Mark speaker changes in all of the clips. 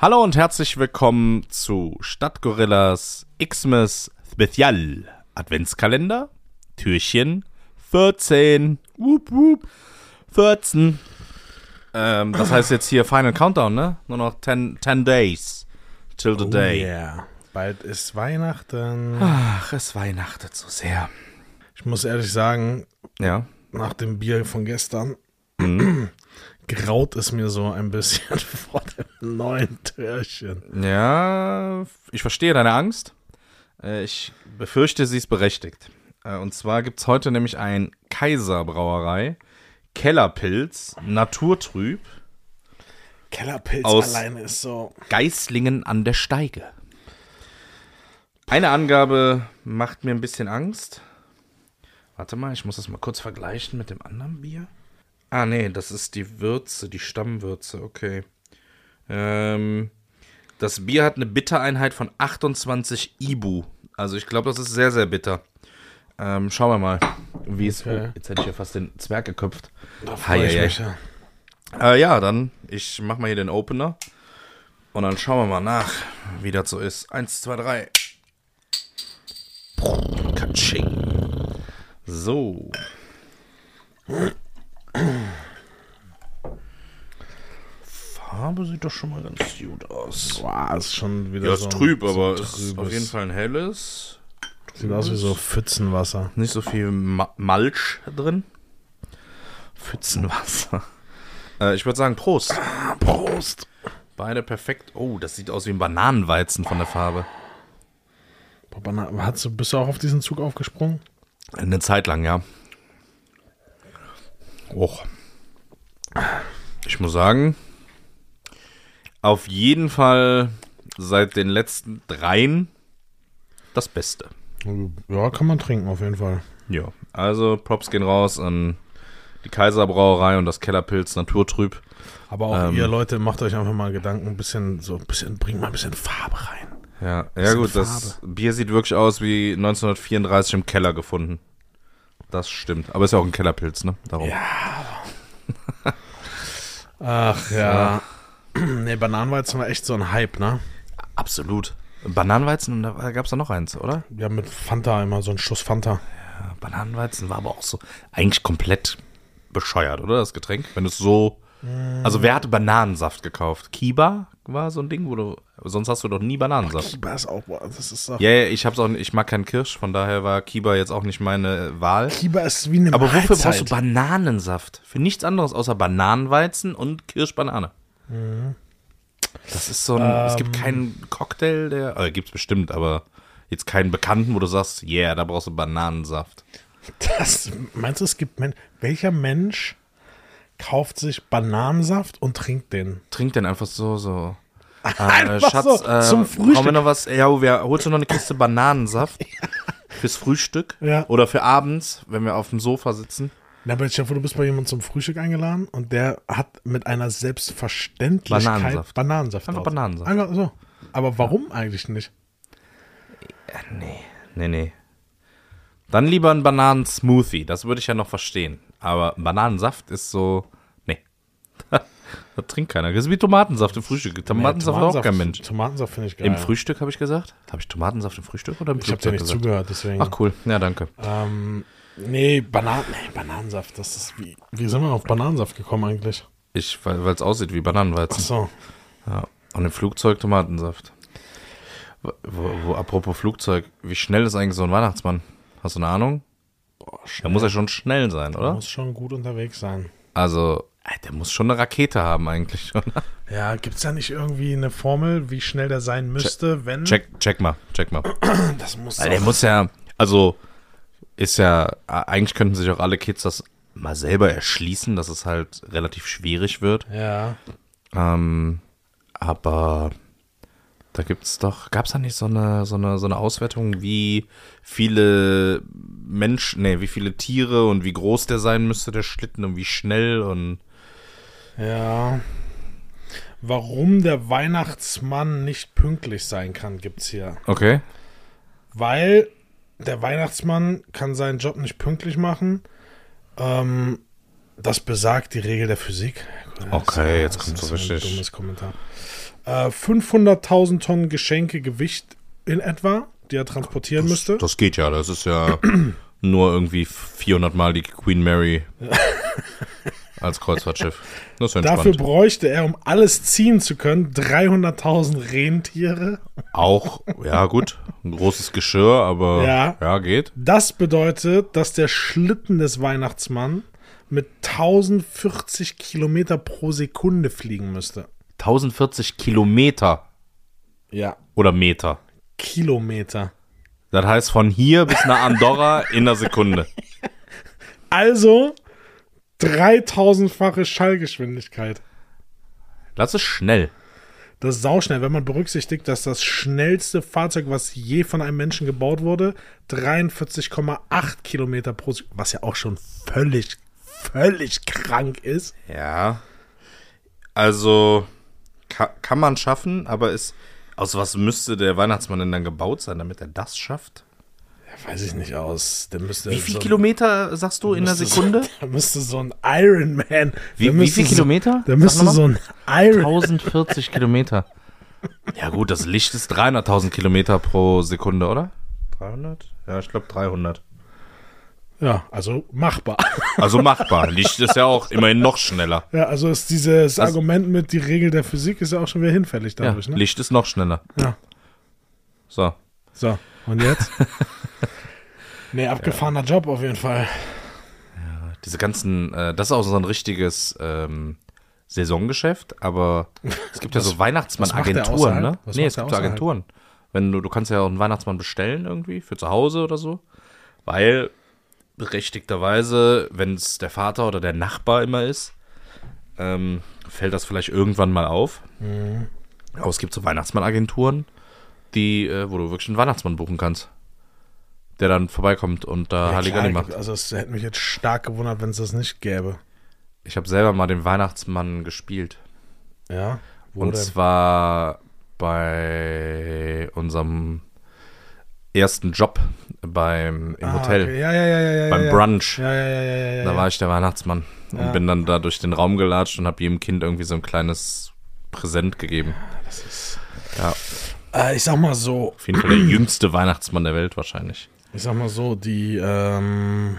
Speaker 1: Hallo und herzlich willkommen zu Stadtgorillas Xmas Spezial Adventskalender Türchen 14. Wup, wup. 14. Ähm, das heißt jetzt hier Final Countdown, ne? Nur noch 10, 10 Days till the
Speaker 2: Oh
Speaker 1: day.
Speaker 2: yeah. Bald ist Weihnachten.
Speaker 1: Ach, es weihnachtet so sehr.
Speaker 2: Ich muss ehrlich sagen,
Speaker 1: Ja.
Speaker 2: nach dem Bier von gestern
Speaker 1: Mhm.
Speaker 2: graut es mir so ein bisschen vor dem neuen Türchen.
Speaker 1: Ja, ich verstehe deine Angst. Äh, Ich befürchte, sie ist berechtigt. Äh, Und zwar gibt es heute nämlich ein Kaiserbrauerei, Kellerpilz, Naturtrüb,
Speaker 2: Kellerpilz alleine ist so.
Speaker 1: Geislingen an der Steige. Eine Angabe macht mir ein bisschen Angst. Warte mal, ich muss das mal kurz vergleichen mit dem anderen Bier. Ah, nee, das ist die Würze, die Stammwürze, okay. Ähm, das Bier hat eine Bittereinheit von 28 Ibu. Also ich glaube, das ist sehr, sehr bitter. Ähm, schauen wir mal, wie es...
Speaker 2: Okay.
Speaker 1: Oh, jetzt hätte ich ja fast den Zwerg geköpft.
Speaker 2: Da freue ich mich ja.
Speaker 1: Äh, ja, dann, ich mach mal hier den Opener. Und dann schauen wir mal nach, wie das so ist. Eins, zwei, drei. Katsching. So. Farbe sieht doch schon mal ganz gut aus.
Speaker 2: Boah, ist schon wieder
Speaker 1: Ja,
Speaker 2: so
Speaker 1: ist
Speaker 2: ein-
Speaker 1: trüb,
Speaker 2: so
Speaker 1: aber ist
Speaker 2: trübes-
Speaker 1: auf jeden Fall ein helles.
Speaker 2: Sieht aus wie so Pfützenwasser.
Speaker 1: Nicht so viel Ma Malch drin. Pfützenwasser. Äh, ich würde sagen, Prost.
Speaker 2: Prost!
Speaker 1: Beide perfekt. Oh, das sieht aus wie ein Bananenweizen von der Farbe.
Speaker 2: Hast du, bist du auch auf diesen Zug aufgesprungen?
Speaker 1: Eine Zeit lang, ja. Och. Ich muss sagen, auf jeden Fall seit den letzten dreien das Beste.
Speaker 2: Ja, kann man trinken auf jeden Fall.
Speaker 1: Ja, also Props gehen raus an die Kaiserbrauerei und das Kellerpilz Naturtrüb.
Speaker 2: Aber auch
Speaker 1: Ähm.
Speaker 2: ihr Leute, macht euch einfach mal Gedanken, ein bisschen, so ein bisschen, bringt mal ein bisschen Farbe rein.
Speaker 1: Ja, ja gut, das Bier sieht wirklich aus wie 1934 im Keller gefunden. Das stimmt. Aber ist ja auch ein Kellerpilz, ne? Darum.
Speaker 2: Ach ja. nee, Bananenweizen war echt so ein Hype, ne?
Speaker 1: Absolut. Bananenweizen, und da gab es da noch eins, oder?
Speaker 2: Ja, mit Fanta immer so ein Schuss Fanta.
Speaker 1: Ja, Bananenweizen war aber auch so eigentlich komplett bescheuert, oder? Das Getränk. Wenn es so. Also, wer hatte Bananensaft gekauft? Kiba war so ein Ding, wo du. Sonst hast du doch nie Bananensaft.
Speaker 2: Kiba ist auch, das ist doch.
Speaker 1: Ja, ja, ich hab's auch ich mag keinen Kirsch, von daher war Kiba jetzt auch nicht meine Wahl.
Speaker 2: Kiba ist wie eine
Speaker 1: Aber wofür
Speaker 2: Mahlzeit.
Speaker 1: brauchst du Bananensaft? Für nichts anderes außer Bananenweizen und Kirschbanane. Das ist so ein. es gibt keinen Cocktail, der. Äh, gibt's bestimmt, aber jetzt keinen Bekannten, wo du sagst, yeah, da brauchst du Bananensaft.
Speaker 2: Das, meinst du, es gibt Men Welcher Mensch kauft sich Bananensaft und trinkt den?
Speaker 1: Trink den einfach so, so. Äh,
Speaker 2: Einfach
Speaker 1: Schatz,
Speaker 2: so,
Speaker 1: äh,
Speaker 2: zum Frühstück.
Speaker 1: brauchen wir noch was? Ja, wir, holst du noch eine Kiste Bananensaft? Fürs Frühstück?
Speaker 2: Ja.
Speaker 1: Oder für abends, wenn wir auf dem Sofa sitzen?
Speaker 2: Na, aber ich hoffe, du bist bei jemandem zum Frühstück eingeladen und der hat mit einer Selbstverständlichkeit
Speaker 1: Bananensaft.
Speaker 2: Bananensaft.
Speaker 1: Einfach
Speaker 2: drauf.
Speaker 1: Bananensaft.
Speaker 2: Einfach so. Aber warum eigentlich nicht?
Speaker 1: Nee, nee, nee. Dann lieber ein Bananensmoothie, das würde ich ja noch verstehen. Aber Bananensaft ist so. Nee. das trinkt keiner. Das ist wie Tomatensaft im Frühstück. Tomatensaft hat auch kein Mensch.
Speaker 2: Tomatensaft finde ich geil.
Speaker 1: Im Frühstück habe ich gesagt? Habe ich Tomatensaft im Frühstück oder im
Speaker 2: Ich habe dir nicht
Speaker 1: gesagt?
Speaker 2: zugehört, deswegen.
Speaker 1: Ach cool, ja danke.
Speaker 2: Ähm, nee, Banan nee, Bananensaft, das ist wie. Wie sind wir auf Bananensaft gekommen eigentlich?
Speaker 1: Ich, weil es aussieht wie Bananenweizen.
Speaker 2: Ach so.
Speaker 1: Ja. Und im Flugzeug Tomatensaft. Wo, wo, apropos Flugzeug, wie schnell ist eigentlich so ein Weihnachtsmann? Hast du eine Ahnung?
Speaker 2: Boah,
Speaker 1: Der muss ja schon schnell sein, oder?
Speaker 2: muss schon gut unterwegs sein.
Speaker 1: Also, der muss schon eine Rakete haben eigentlich. oder?
Speaker 2: Ja, gibt es da nicht irgendwie eine Formel, wie schnell der sein müsste, wenn.
Speaker 1: check, check mal, check mal.
Speaker 2: Das muss
Speaker 1: Weil der muss ja, also ist ja, eigentlich könnten sich auch alle Kids das mal selber erschließen, dass es halt relativ schwierig wird.
Speaker 2: Ja.
Speaker 1: Ähm, aber da gibt's doch, gab's da nicht so eine, so eine, so eine Auswertung, wie viele Menschen, nee, wie viele Tiere und wie groß der sein müsste, der Schlitten und wie schnell und
Speaker 2: Ja. Warum der Weihnachtsmann nicht pünktlich sein kann, gibt's hier.
Speaker 1: okay.
Speaker 2: Weil der Weihnachtsmann kann seinen Job nicht pünktlich machen. Ähm, Das besagt die Regel der Physik.
Speaker 1: Okay, jetzt
Speaker 2: Das
Speaker 1: kommt
Speaker 2: ist
Speaker 1: so
Speaker 2: ein
Speaker 1: richtig.
Speaker 2: dummes Kommentar. Äh, 500.000 Tonnen Geschenke Gewicht in etwa, die er transportieren müsste.
Speaker 1: Das geht ja, das ist ja nur irgendwie 400 Mal die Queen Mary als Kreuzfahrtschiff. Das ist
Speaker 2: Dafür bräuchte er, um alles ziehen zu können, 300.000 Rentiere.
Speaker 1: Auch, ja gut, ein großes Geschirr, aber
Speaker 2: Ja.
Speaker 1: ja, geht.
Speaker 2: Das bedeutet, dass der Schlitten des Weihnachtsmann mit 1040 Kilometer pro Sekunde fliegen müsste.
Speaker 1: 1040 Kilometer
Speaker 2: Ja.
Speaker 1: oder Meter.
Speaker 2: Kilometer.
Speaker 1: Das heißt von hier bis nach Andorra in einer Sekunde.
Speaker 2: Also 3000-fache Schallgeschwindigkeit.
Speaker 1: Das ist schnell.
Speaker 2: Das ist sauschnell, wenn man berücksichtigt, dass das schnellste Fahrzeug, was je von einem Menschen gebaut wurde, 43,8 Kilometer pro Sekunde, was ja auch schon völlig, völlig krank ist.
Speaker 1: Ja. Also kann, kann man schaffen, aber ist aus was müsste der Weihnachtsmann denn dann gebaut sein, damit er das schafft?
Speaker 2: Ja, weiß ich nicht aus. Der müsste
Speaker 1: Wie viel
Speaker 2: so,
Speaker 1: Kilometer sagst du in einer
Speaker 2: müsste
Speaker 1: Sekunde?
Speaker 2: So, da müsste so ein Ironman.
Speaker 1: Wie-
Speaker 2: der
Speaker 1: wie
Speaker 2: müsste
Speaker 1: viel
Speaker 2: so,
Speaker 1: Kilometer?
Speaker 2: Da müsste so ein Iron.
Speaker 1: 1040 Kilometer. Ja gut, das Licht ist 300.000 Kilometer pro Sekunde, oder? 300? Ja, ich glaube 300.
Speaker 2: Ja, also machbar.
Speaker 1: Also machbar. Licht ist ja auch immerhin noch schneller.
Speaker 2: Ja, also ist dieses
Speaker 1: Das-
Speaker 2: Argument mit die Regel der Physik ist ja auch schon wieder hinfällig
Speaker 1: Ja,
Speaker 2: dadurch, ne?
Speaker 1: Licht ist noch schneller.
Speaker 2: Ja.
Speaker 1: So.
Speaker 2: So, und jetzt? nee, abgefahrener Job auf jeden Fall.
Speaker 1: Diese ganzen, äh, das ist auch so ein richtiges ähm, Saisongeschäft, aber es gibt ja so Weihnachtsmann-Agenturen, ne?
Speaker 2: Was
Speaker 1: Nee, es gibt so? Agenturen. Wenn du, du kannst ja auch einen Weihnachtsmann bestellen irgendwie für zu Hause oder so. Weil berechtigterweise, wenn es der Vater oder der Nachbar immer ist, ähm, fällt das vielleicht irgendwann mal auf.
Speaker 2: Mhm.
Speaker 1: Aber es gibt so Weihnachtsmann-Agenturen, die, äh, wo du wirklich einen Weihnachtsmann buchen kannst. Der dann vorbeikommt und da
Speaker 2: Ja,
Speaker 1: Halligalli macht.
Speaker 2: Also es hätte mich jetzt stark gewundert, wenn es das nicht gäbe.
Speaker 1: Ich habe selber mal den Weihnachtsmann gespielt.
Speaker 2: Ja. Wo
Speaker 1: Und
Speaker 2: denn?
Speaker 1: zwar bei unserem ersten Job beim im
Speaker 2: Ah,
Speaker 1: Hotel,
Speaker 2: okay. Ja, ja, ja,
Speaker 1: beim. Brunch.
Speaker 2: Ja, ja, ja, ja, ja.
Speaker 1: Da war ich der Weihnachtsmann und bin dann da durch den Raum gelatscht und habe jedem Kind irgendwie so ein kleines Präsent gegeben.
Speaker 2: Das ist, äh, ich sag mal so,
Speaker 1: auf jeden Fall der jüngste Weihnachtsmann der Welt wahrscheinlich.
Speaker 2: ich sag mal so, die, ähm,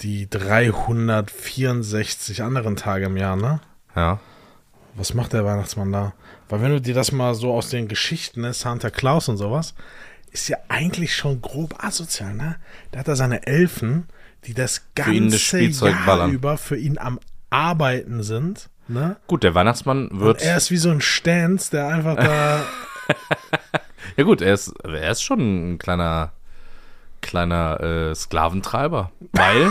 Speaker 2: die 364 anderen Tage im Jahr, ne?
Speaker 1: Ja.
Speaker 2: Was macht der Weihnachtsmann da? Weil wenn du dir das mal so aus den Geschichten, ne, Santa Claus und sowas, ist ja eigentlich schon grob asozial, ne? Da hat er seine Elfen, die das
Speaker 1: das
Speaker 2: ganze
Speaker 1: Spielzeug
Speaker 2: Jahr
Speaker 1: ballern.
Speaker 2: über für ihn am Arbeiten sind, ne?
Speaker 1: Gut, der Weihnachtsmann wird.
Speaker 2: Und er ist wie so ein Stans, der einfach da.
Speaker 1: ja gut, er ist, er ist schon ein kleiner, kleiner äh, Sklaventreiber. Weil.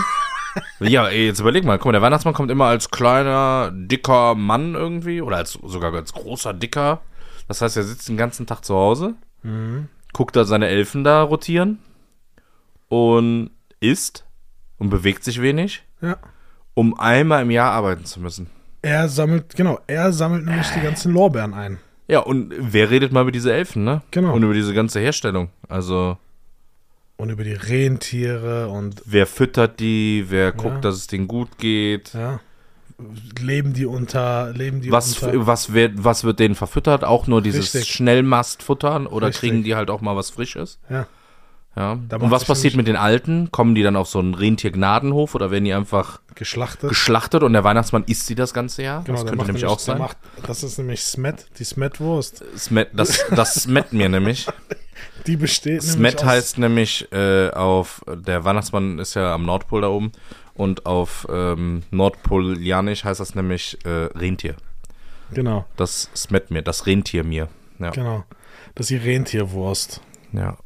Speaker 1: ja, jetzt überleg mal, guck mal, der Weihnachtsmann kommt immer als kleiner, dicker Mann irgendwie. Oder als sogar als großer, dicker. Das heißt, er sitzt den ganzen Tag zu Hause, guckt da seine Elfen da rotieren und isst und bewegt sich wenig,
Speaker 2: ja.
Speaker 1: um einmal im Jahr arbeiten zu müssen.
Speaker 2: Er sammelt, genau, er sammelt nämlich die ganzen Lorbeeren ein.
Speaker 1: Ja, und wer redet mal über diese Elfen, ne?
Speaker 2: Genau.
Speaker 1: Und über diese ganze Herstellung. Also,
Speaker 2: Und über die Rentiere und
Speaker 1: wer füttert die, wer guckt, dass es denen gut geht.
Speaker 2: ja. Leben die unter, leben die
Speaker 1: Was,
Speaker 2: unter.
Speaker 1: was, wird, was wird denen verfüttert? Auch nur dieses
Speaker 2: Richtig.
Speaker 1: Schnellmastfuttern oder
Speaker 2: Richtig.
Speaker 1: kriegen die halt auch mal was Frisches?
Speaker 2: Ja.
Speaker 1: Ja. Und was passiert
Speaker 2: nämlich-
Speaker 1: mit den Alten? Kommen die dann auf so einen Rentiergnadenhof oder werden die einfach
Speaker 2: Geschlachtet.
Speaker 1: geschlachtet und der Weihnachtsmann isst sie das ganze Jahr?
Speaker 2: Genau,
Speaker 1: das könnte nämlich auch sein.
Speaker 2: Macht, das ist nämlich Smet, die Smet-Wurst.
Speaker 1: Smet, das, das Smet mir nämlich.
Speaker 2: Die besteht nämlich
Speaker 1: Smet
Speaker 2: aus,
Speaker 1: heißt nämlich äh, auf, der Weihnachtsmann ist ja am Nordpol da oben und auf ähm, Nordpolianisch heißt das nämlich äh, Rentier.
Speaker 2: Genau,
Speaker 1: Das Smet mir, das Rentier mir. Ja.
Speaker 2: genau. Das ist die Rentierwurst.
Speaker 1: ja.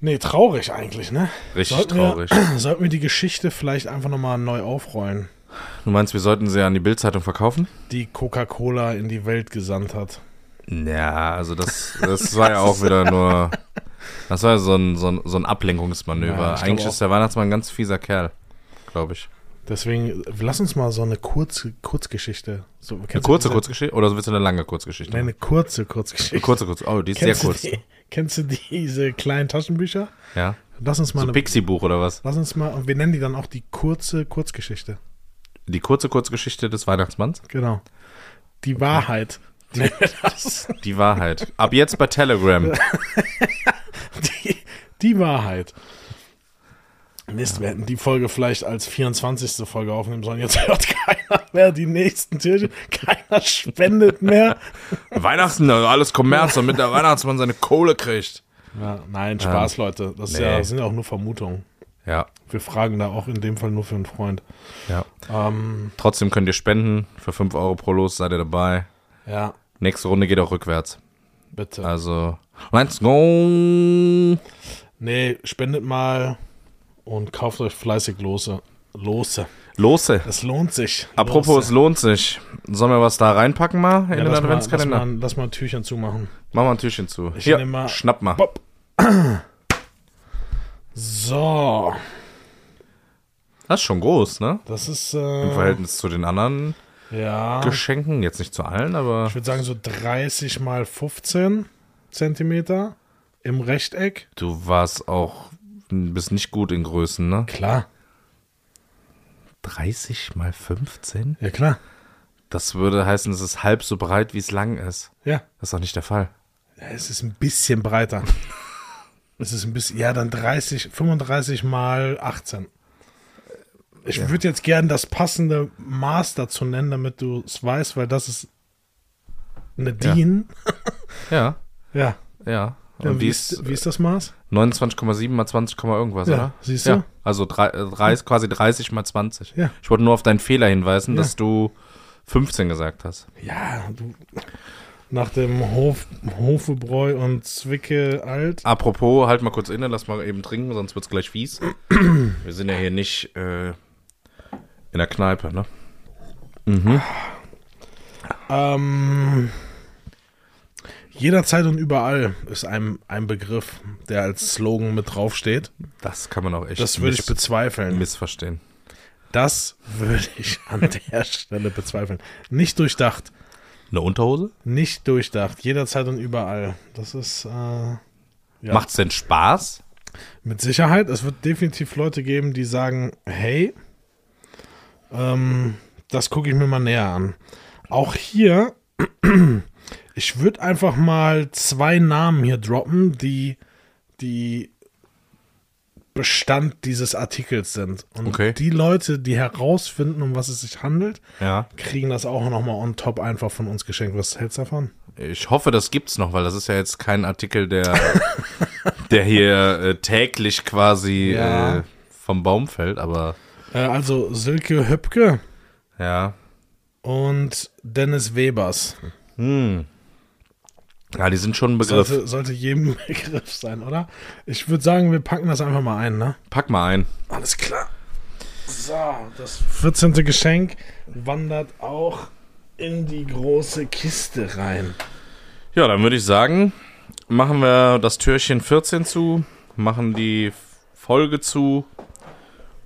Speaker 2: Nee, traurig eigentlich, ne?
Speaker 1: Richtig
Speaker 2: Sollten
Speaker 1: traurig.
Speaker 2: Wir, sollten wir die Geschichte vielleicht einfach nochmal neu aufrollen,
Speaker 1: Du meinst, wir sollten sie an die Bildzeitung verkaufen?
Speaker 2: die Coca-Cola in die Welt gesandt hat.
Speaker 1: Ja, also das, das war ja auch wieder nur. Das war ja so ein, so ein, so ein Ablenkungsmanöver.
Speaker 2: Ja,
Speaker 1: Eigentlich ist der Weihnachtsmann ein ganz fieser Kerl, glaube ich.
Speaker 2: Deswegen, lass uns mal so eine kurz, Kurzgeschichte. So,
Speaker 1: Eine kurze Kurzgeschichte oder willst du eine lange Kurzgeschichte?
Speaker 2: Nee, eine kurze Kurzgeschichte.
Speaker 1: Eine kurze, kurze. Oh, die ist
Speaker 2: kennst
Speaker 1: sehr kurz.
Speaker 2: Die, kennst du diese kleinen Taschenbücher?
Speaker 1: Ja.
Speaker 2: Lass uns mal
Speaker 1: So Pixie-Buch oder was?
Speaker 2: lass uns mal, und wir nennen die dann auch die kurze Kurzgeschichte.
Speaker 1: Die kurze Kurzgeschichte des Weihnachtsmanns.
Speaker 2: Genau. Die Wahrheit. Nennen wir das.
Speaker 1: Die Wahrheit. Ab jetzt bei Telegram.
Speaker 2: Die, die Wahrheit. Mist, wir hätten die Folge vielleicht als 24. Folge aufnehmen sollen. Jetzt hört keiner mehr die nächsten Türchen. Keiner spendet mehr.
Speaker 1: Weihnachten, also alles Kommerz, damit der Weihnachtsmann seine Kohle kriegt.
Speaker 2: Ja, nein, Spaß, Leute. Das
Speaker 1: nee.
Speaker 2: ja, sind ja auch nur Vermutungen.
Speaker 1: Ja,
Speaker 2: Wir fragen da auch in dem Fall nur für einen Freund.
Speaker 1: ja.
Speaker 2: Ähm,
Speaker 1: Trotzdem könnt ihr spenden. Für 5 Euro pro Los seid ihr dabei.
Speaker 2: ja,
Speaker 1: Nächste Runde geht auch rückwärts.
Speaker 2: bitte.
Speaker 1: Also, let's go.
Speaker 2: Nee, spendet mal und kauft euch fleißig Lose. Lose.
Speaker 1: Lose.
Speaker 2: Es lohnt sich.
Speaker 1: Apropos, es
Speaker 2: Lose.
Speaker 1: lohnt sich. Sollen wir was da reinpacken mal in
Speaker 2: ja,
Speaker 1: den
Speaker 2: mal, lass,
Speaker 1: Adventskalender?
Speaker 2: mal, lass mal ein Türchen zumachen.
Speaker 1: Mach mal ein Türchen zu.
Speaker 2: Ich
Speaker 1: Hier,
Speaker 2: mal-
Speaker 1: schnapp mal.
Speaker 2: Bob. So,
Speaker 1: Das ist schon groß, ne?
Speaker 2: das ist
Speaker 1: Im
Speaker 2: äh,
Speaker 1: Verhältnis zu den anderen
Speaker 2: ja,
Speaker 1: Geschenken. Jetzt nicht zu allen, aber
Speaker 2: ich würde sagen so 30 mal 15 Zentimeter im Rechteck.
Speaker 1: du warst auch, bist nicht gut in Größen, ne?
Speaker 2: Klar,
Speaker 1: 30 mal 15?
Speaker 2: ja klar.
Speaker 1: Das würde heißen, es ist halb so breit, wie es lang ist.
Speaker 2: Ja,
Speaker 1: Das ist doch nicht der Fall.
Speaker 2: Ja, es ist ein bisschen breiter. es ist ein bisschen, ja, dann 30, 35 mal 18. Ich würde jetzt gern das passende Maß dazu nennen, damit du es weißt, weil das ist eine
Speaker 1: Ja.
Speaker 2: DIN.
Speaker 1: Ja,
Speaker 2: Ja.
Speaker 1: ja.
Speaker 2: ja
Speaker 1: Und
Speaker 2: wie, ist, wie ist das Maß?
Speaker 1: 29,7 mal 20, Komma irgendwas,
Speaker 2: Ja,
Speaker 1: oder?
Speaker 2: siehst du?
Speaker 1: Ja, also drei, äh, drei, quasi 30 mal 20.
Speaker 2: Ja.
Speaker 1: Ich wollte nur auf deinen Fehler hinweisen, dass du 15 gesagt hast.
Speaker 2: Ja, du. Nach dem Hof, Hofebräu und Zwicke alt.
Speaker 1: Apropos, halt mal kurz inne, lass mal eben trinken, sonst wird's gleich fies. Wir sind ja hier nicht äh, in der Kneipe, ne?
Speaker 2: Ähm, jederzeit und überall ist ein, ein Begriff, der als Slogan mit draufsteht.
Speaker 1: Das kann man auch echt
Speaker 2: Das würde ich bezweifeln.
Speaker 1: missverstehen.
Speaker 2: Das würde ich an der Stelle bezweifeln. Nicht durchdacht.
Speaker 1: Eine Unterhose?
Speaker 2: Nicht durchdacht. Jederzeit und überall. Das ist äh, Ja.
Speaker 1: Macht's denn Spaß?
Speaker 2: mit Sicherheit. Es wird definitiv Leute geben, die sagen, hey, ähm, das gucke ich mir mal näher an. Auch hier, ich würde einfach mal zwei Namen hier droppen, die, die Bestand dieses Artikels sind. Und
Speaker 1: Okay.
Speaker 2: die Leute, die herausfinden, um was es sich handelt,
Speaker 1: Ja.
Speaker 2: kriegen das auch nochmal on top einfach von uns geschenkt. Was hältst du davon?
Speaker 1: Ich hoffe, das gibt's noch, weil das ist ja jetzt kein Artikel, der, der hier äh, täglich quasi
Speaker 2: Ja.
Speaker 1: äh, vom Baum fällt, aber
Speaker 2: Äh, also Silke Höpke
Speaker 1: ja.
Speaker 2: und Dennis Webers.
Speaker 1: Hm. Ja, die sind schon ein Begriff.
Speaker 2: Sollte, sollte jedem Begriff sein, oder? Ich würde sagen, wir packen das einfach mal ein, ne?
Speaker 1: Pack mal ein.
Speaker 2: Alles klar. So, das 14. Geschenk wandert auch in die große Kiste rein.
Speaker 1: Ja, dann würde ich sagen, machen wir das Türchen 14 zu, machen die Folge zu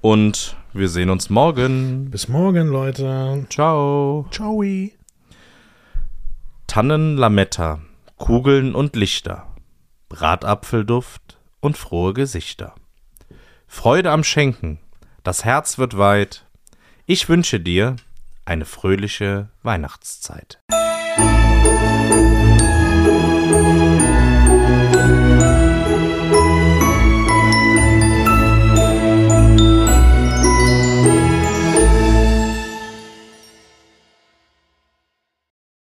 Speaker 1: und wir sehen uns morgen.
Speaker 2: Bis morgen, Leute.
Speaker 1: Ciao.
Speaker 2: Ciao.
Speaker 1: Tannen, Lametta, Kugeln und Lichter, Bratapfelduft und frohe Gesichter. Freude am Schenken, das Herz wird weit. Ich wünsche dir eine fröhliche Weihnachtszeit.